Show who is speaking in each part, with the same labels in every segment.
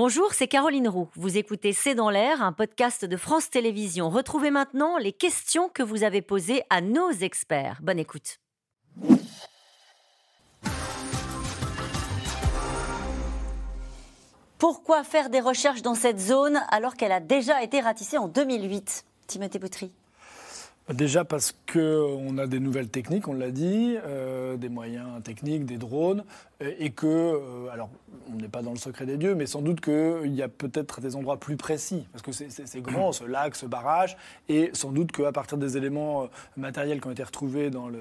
Speaker 1: Bonjour, c'est Caroline Roux. Vous écoutez C'est dans l'air, un podcast de France Télévisions. Retrouvez maintenant les questions que vous avez posées à nos experts. Bonne écoute. Pourquoi faire des recherches dans cette zone alors qu'elle a déjà été ratissée en 2008 Timothée Boutry.
Speaker 2: Déjà parce qu'on a des nouvelles techniques, on l'a dit, euh, des moyens techniques, des drones, et que, euh, alors on n'est pas dans le secret des dieux, mais sans doute qu'il y a peut-être des endroits plus précis, parce que c'est grand, ce lac, ce barrage, et sans doute qu'à partir des éléments euh, matériels qui ont été retrouvés dans le,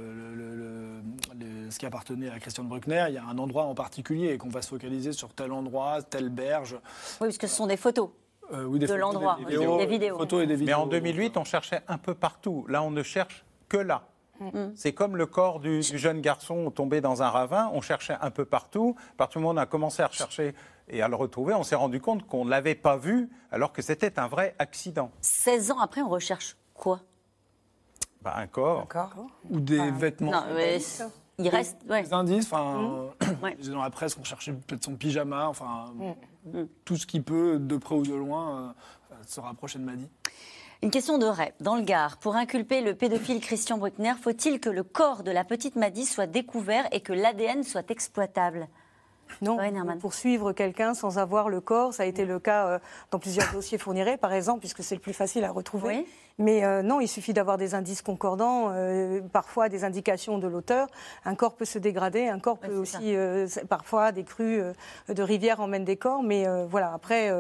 Speaker 2: ce qui appartenait à Christian Bruckner, il y a un endroit en particulier et qu'on va se focaliser sur tel endroit, telle berge.
Speaker 1: Oui, parce que ce sont des photos. Euh, oui, de l'endroit, des, vidéos.
Speaker 3: Photos et des vidéos. Mais en 2008, on cherchait un peu partout. Là, on ne cherche que là. Mm. C'est comme le corps du, jeune garçon tombé dans un ravin. On cherchait un peu partout. À partir du moment où on a commencé à rechercher et à le retrouver, on s'est rendu compte qu'on ne l'avait pas vu alors que c'était un vrai accident.
Speaker 1: 16 ans après, on recherche quoi?
Speaker 3: Bah, Un corps. Un
Speaker 2: corps. Ou des vêtements. Non,
Speaker 1: mais il reste
Speaker 2: des indices. Enfin, mmh. dans la presse, on cherchait peut-être son pyjama. Enfin, mmh. Tout ce qui peut, de près ou de loin, euh, se rapprocher de Maddy.
Speaker 1: Une question de Ray. Dans le Gard, pour inculper le pédophile Christian Bruckner, faut-il que le corps de la petite Maddy soit découvert et que l'ADN soit exploitable?
Speaker 4: Non, poursuivre quelqu'un sans avoir le corps, ça a été le cas euh, dans plusieurs dossiers fournirés, par exemple, puisque c'est le plus facile à retrouver. Mais euh, non, il suffit d'avoir des indices concordants, euh, parfois des indications de l'auteur. Un corps peut se dégrader, un corps peut aussi, parfois, des crues de rivières emmènent des corps, mais voilà, après,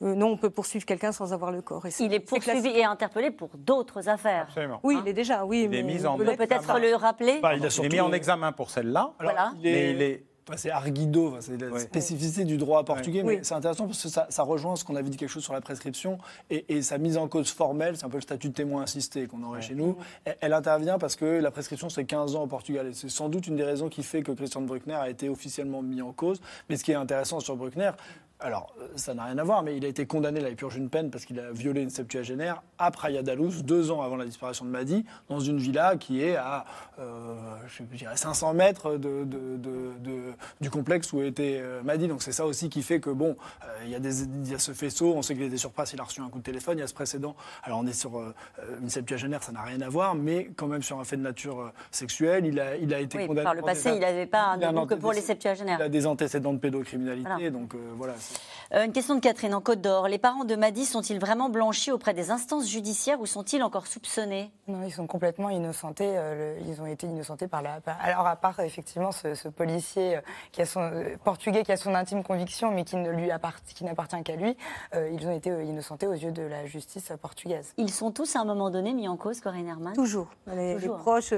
Speaker 4: non, on peut poursuivre quelqu'un sans avoir le corps.
Speaker 1: il est poursuivi et interpellé pour d'autres affaires.
Speaker 4: Absolument. Oui, il est déjà, oui.
Speaker 3: Il est mis en
Speaker 1: peut-être le rappeler.
Speaker 3: Bah, il, est mis en examen pour celle-là, voilà. mais il est
Speaker 2: c'est arguido, c'est la spécificité du droit portugais, mais c'est intéressant parce que ça, rejoint ce qu'on avait dit quelque chose sur la prescription et, sa mise en cause formelle, c'est un peu le statut de témoin assisté qu'on aurait chez nous. Elle, intervient parce que la prescription c'est 15 ans au Portugal et c'est sans doute une des raisons qui fait que Christian Bruckner a été officiellement mis en cause. Mais ce qui est intéressant sur Bruckner, alors, euh, ça n'a rien à voir, mais il a été condamné, il a purgé une peine parce qu'il a violé une septuagénaire à Praia da Luz, deux ans avant la disparition de Madi, dans une villa qui est à euh, je dirais 500 mètres de, du complexe où était euh, Madi. Donc c'est ça aussi qui fait que, bon, il, y a des, il y a ce faisceau, on sait qu'il était sur place, il a reçu un coup de téléphone, il y a ce précédent. Alors on est sur une septuagénaire, ça n'a rien à voir, mais quand même sur un fait de nature sexuelle, il a, il a été condamné.
Speaker 1: Par le passé, il n'avait pas un que pour les septuagénaires.
Speaker 2: Il a des antécédents de pédocriminalité, donc voilà.
Speaker 1: Euh, une question de Catherine en Côte d'Or. Les parents de Madi sont-ils vraiment blanchis auprès des instances judiciaires ou sont-ils encore soupçonnés?
Speaker 5: Non, ils sont complètement innocentés. Euh, ils ont été innocentés par la. alors, à part effectivement ce, policier euh, qui a son, portugais qui a son intime conviction, mais qui ne lui qui n'appartient qu'à lui, ils ont été innocentés aux yeux de la justice portugaise.
Speaker 1: Ils sont tous à un moment donné mis en cause, Corinne Herman
Speaker 4: Toujours. Les, proches.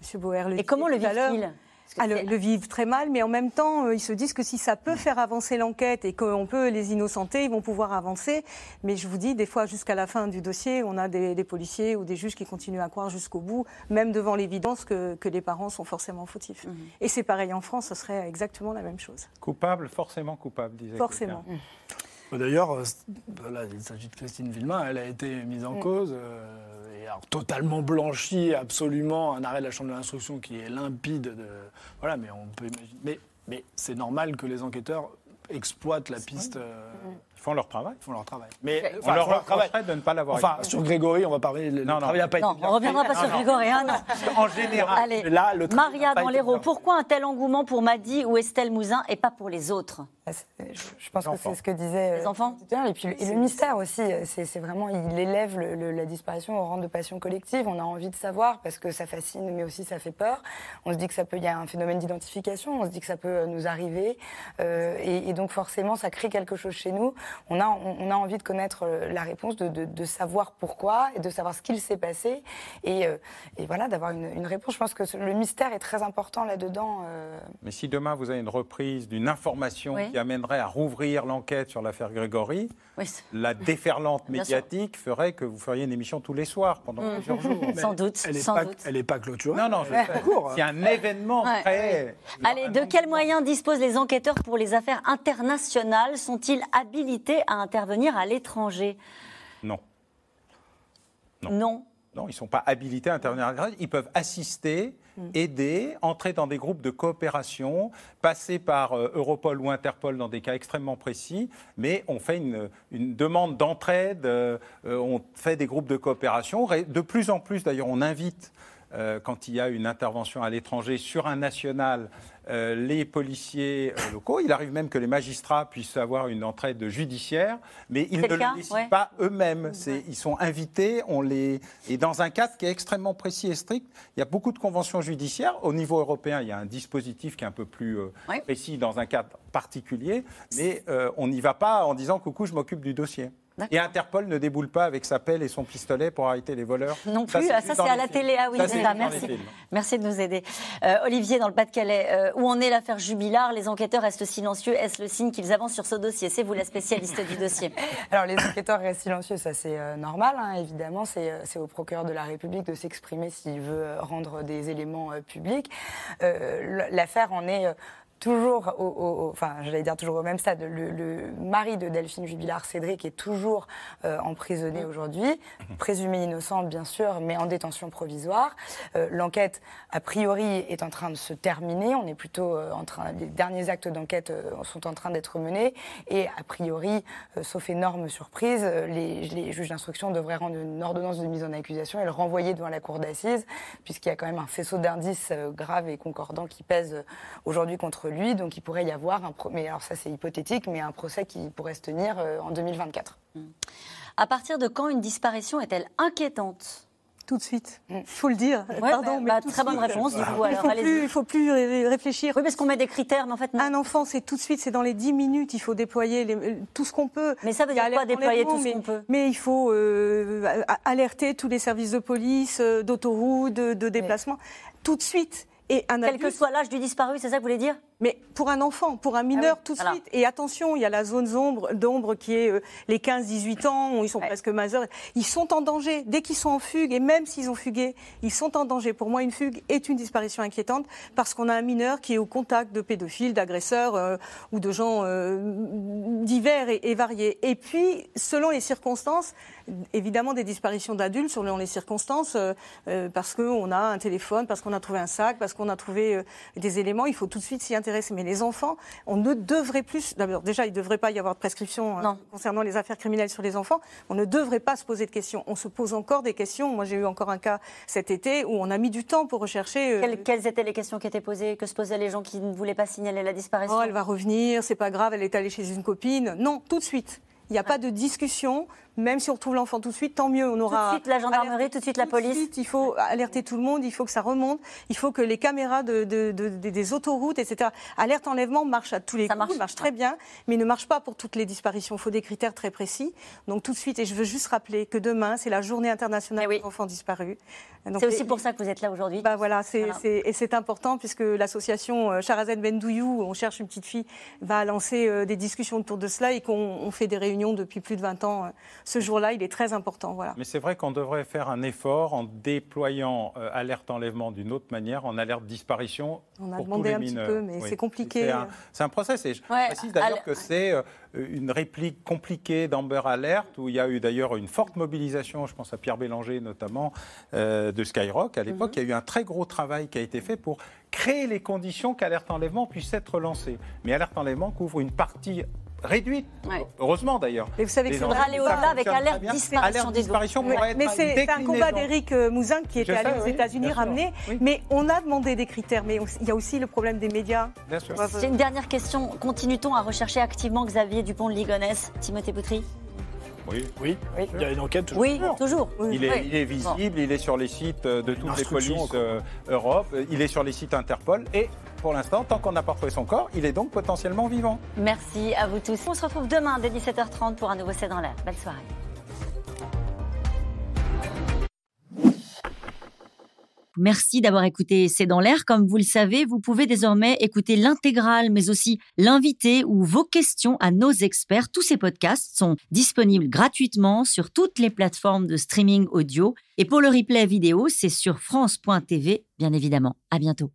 Speaker 4: Monsieur Boer le
Speaker 1: Et comment le vivent-ils?
Speaker 4: Ah, le, vivent très mal, mais en même temps, euh, ils se disent que si ça peut faire avancer l'enquête et qu'on peut les innocenter, ils vont pouvoir avancer. Mais je vous dis, des fois, jusqu'à la fin du dossier, on a des, policiers ou des juges qui continuent à croire jusqu'au bout, même devant l'évidence que, les parents sont forcément fautifs. Mhm. Et c'est pareil en France, ce serait exactement la même chose.
Speaker 3: Coupable, forcément coupable, disait
Speaker 4: Forcément.
Speaker 2: D'ailleurs, euh, il s'agit de Christine Villemain, elle a été mise en mm. cause. Euh, totalement blanchi, absolument, un arrêt de la Chambre de l'instruction qui est limpide. De, voilà, mais on peut imaginer. Mais, mais c'est normal que les enquêteurs exploitent la piste. Euh,
Speaker 3: ils font leur travail.
Speaker 2: Ils font leur travail.
Speaker 3: Mais on leur reprocherait de ne pas l'avoir.
Speaker 2: Enfin, sur Grégory, on va parler. Le
Speaker 1: non, non. Travail pas non, on ne reviendra pas sur Grégory. Hein,
Speaker 3: en général.
Speaker 1: Allez, là, le Maria dans l'Hérault. Pourquoi un tel engouement pour Madi ou Estelle Mouzin et pas pour les autres?
Speaker 5: Ah, je pense que c'est ce que disait
Speaker 1: les enfants?
Speaker 5: Et puis le mystère aussi, c'est vraiment il élève la disparition au rang de passion collective. On a envie de savoir parce que ça fascine, mais aussi ça fait peur. On se dit que ça peut, il y a un phénomène d'identification. On se dit que ça peut nous arriver, euh, et, donc forcément ça crée quelque chose chez nous. On a, on, a envie de connaître euh, la réponse, de, de, savoir pourquoi et de savoir ce qu'il s'est passé, et, euh, et voilà d'avoir une, une, réponse. Je pense que le mystère est très important là-dedans.
Speaker 3: Mais si demain vous avez une reprise d'une information qui amènerait à rouvrir l'enquête sur l'affaire Grégory, la déferlante médiatique ferait que vous feriez une émission tous les soirs pendant mmh. plusieurs jours.
Speaker 1: sans doute.
Speaker 2: Elle n'est
Speaker 1: pas,
Speaker 2: pas, clôturée.
Speaker 3: Non, non, je sais. C'est un événement très.
Speaker 1: Allez, de quels moyens disposent les enquêteurs pour les affaires internationales? Sont-ils habilités à intervenir à l'étranger
Speaker 3: Non.
Speaker 1: Non.
Speaker 3: Non, ils ne sont pas habilités à intervenir. Ils peuvent assister, mm. aider, entrer dans des groupes de coopération, passer par euh, Europol ou Interpol dans des cas extrêmement précis, mais on fait une, demande d'entraide, euh, on fait des groupes de coopération. De plus en plus, d'ailleurs, on invite euh, quand il y a une intervention à l'étranger sur un national, euh, les policiers euh, locaux. Il arrive même que les magistrats puissent avoir une entraide judiciaire, mais ils ne le, décident pas eux-mêmes. Ils sont invités, on les... et dans un cadre qui est extrêmement précis et strict. Il y a beaucoup de conventions judiciaires. Au niveau européen, il y a un dispositif qui est un peu plus précis dans un cadre particulier, mais on n'y va pas en disant coucou, je m'occupe du dossier. Et Interpol ne déboule pas avec sa pelle et son pistolet pour arrêter les voleurs.
Speaker 1: Non plus, ça, c'est à la télé. Ah oui, ça. Merci. Merci de nous aider. Euh, Olivier, dans le Pas-de-Calais, euh, où en est l'affaire Jubilard? Les enquêteurs restent silencieux. Est-ce le signe qu'ils avancent sur ce dossier? C'est vous la spécialiste du dossier.
Speaker 5: Alors, les enquêteurs restent silencieux, ça c'est euh, normal, hein, évidemment. C'est au procureur de la République de s'exprimer s'il veut rendre des éléments publics. L'affaire en est toujours, au, enfin, j'allais dire toujours au même stade, le, mari de Delphine Jubilard, Cédric, est toujours euh, emprisonné aujourd'hui, présumé innocent bien sûr, mais en détention provisoire. Euh, l'enquête, a priori, est en train de se terminer. On est plutôt euh, en train, les derniers actes d'enquête sont en train d'être menés, et a priori, sauf énorme surprise, les, les juges d'instruction devraient rendre une ordonnance de mise en accusation et le renvoyer devant la cour d'assises, puisqu'il y a quand même un faisceau d'indices graves et concordants qui pèsent aujourd'hui contre lui. Donc il pourrait y avoir un mais alors ça c'est hypothétique, mais un procès qui pourrait se tenir euh, en 2024.
Speaker 1: À partir de quand une disparition est-elle inquiétante?
Speaker 4: Tout de suite. Il faut le dire. Pardon,
Speaker 1: bah, mais très bonne réponse. Du coup,
Speaker 4: il ne faut, plus réfléchir.
Speaker 1: Oui, parce qu'on met des critères, mais en fait,
Speaker 4: Un enfant, c'est tout de suite, c'est dans les 10 minutes, il faut déployer les, tout ce qu'on peut.
Speaker 1: Mais ça veut dire quoi, déployer tout ce qu'on peut?
Speaker 4: Mais il faut euh, alerter tous les services de police, euh, d'autoroute, de, de déplacement. Tout de suite.
Speaker 1: Et un Quel que soit l'âge du disparu, c'est ça que vous voulez dire?
Speaker 4: Mais pour un enfant, pour un mineur, ah tout de suite. Et attention, il y a la zone d'ombre qui est euh, les 15-18 ans, où ils sont presque majeurs. Ils sont en danger. Dès qu'ils sont en fugue, et même s'ils ont fugué, ils sont en danger. Pour moi, une fugue est une disparition inquiétante parce qu'on a un mineur qui est au contact de pédophiles, d'agresseurs euh, ou de gens euh, divers et, et, variés. Et puis, selon les circonstances, évidemment des disparitions d'adultes, selon les circonstances, parce qu'on a un téléphone, parce qu'on a trouvé un sac, parce qu'on a trouvé des éléments, il faut tout de suite s'y intéresser mais les enfants, on ne devrait plus. D'abord, déjà, il ne devrait pas y avoir de prescription hein, concernant les affaires criminelles sur les enfants. On ne devrait pas se poser de questions. On se pose encore des questions. Moi, j'ai eu encore un cas cet été où on a mis du temps pour rechercher.
Speaker 1: Euh, quelles, étaient les questions qui étaient posées Que se posaient les gens qui ne voulaient pas signaler la disparition
Speaker 4: Oh, elle va revenir, c'est pas grave, elle est allée chez une copine. Non, tout de suite. Il n'y a pas de discussion même si on retrouve l'enfant tout de suite, tant mieux. On aura
Speaker 1: tout de suite la gendarmerie, tout de suite la police.
Speaker 4: Suite, il faut alerter tout le monde, il faut que ça remonte, il faut que les caméras de, des autoroutes, etc. Alerte enlèvement marche à tous les ça coups, marche, très bien, mais ne marche pas pour toutes les disparitions. Il faut des critères très précis. Donc tout de suite, et je veux juste rappeler que demain, c'est la journée internationale eh des enfants disparus.
Speaker 1: C'est aussi pour ça que vous êtes là aujourd'hui.
Speaker 4: Bah voilà, et c'est important puisque l'association euh, Charazène Bendouyou, on cherche une petite fille, va lancer euh, des discussions autour de cela et qu'on fait des réunions depuis plus de 20 ans euh, ce jour-là, il est très important. Voilà.
Speaker 3: Mais c'est vrai qu'on devrait faire un effort en déployant euh, alerte enlèvement d'une autre manière, en alerte disparition.
Speaker 4: On
Speaker 3: a
Speaker 4: demandé
Speaker 3: un
Speaker 4: petit peu, mais c'est compliqué.
Speaker 3: C'est un, process. Et je précise d'ailleurs que c'est euh, une réplique compliquée d'Amber Alert, où il y a eu d'ailleurs une forte mobilisation, je pense à Pierre Bélanger notamment, euh, de Skyrock. À l'époque, mhm. il y a eu un très gros travail qui a été fait pour créer les conditions qu'Alerte Enlèvement puisse être lancée. Mais Alerte Enlèvement couvre une partie réduite. Heureusement d'ailleurs.
Speaker 1: Mais vous savez que faudra aller au-delà avec alerte disparition des
Speaker 3: disparition
Speaker 4: Mais c'est un combat d'Éric euh, Mouzin qui était allé aux États-Unis ramener. Mais on a demandé des critères. Mais il y a aussi le problème des médias.
Speaker 1: J'ai une dernière question. Continue-t-on à rechercher activement Xavier Dupont de Ligonnès Timothée Boutry
Speaker 2: oui. Oui. il y a une enquête
Speaker 1: toujours. Oui, toujours.
Speaker 3: Il, est, visible, il est sur les sites euh, de toutes les polices euh, Europe, il est sur les sites Interpol et pour l'instant, tant qu'on n'a pas retrouvé son corps, il est donc potentiellement vivant.
Speaker 1: Merci à vous tous. On se retrouve demain dès 17h30 pour un nouveau C'est dans l'air. Belle soirée. Merci d'avoir écouté C'est dans l'air. Comme vous le savez, vous pouvez désormais écouter l'intégrale, mais aussi l'invité ou vos questions à nos experts. Tous ces podcasts sont disponibles gratuitement sur toutes les plateformes de streaming audio. Et pour le replay vidéo, c'est sur France.tv, bien évidemment. À bientôt.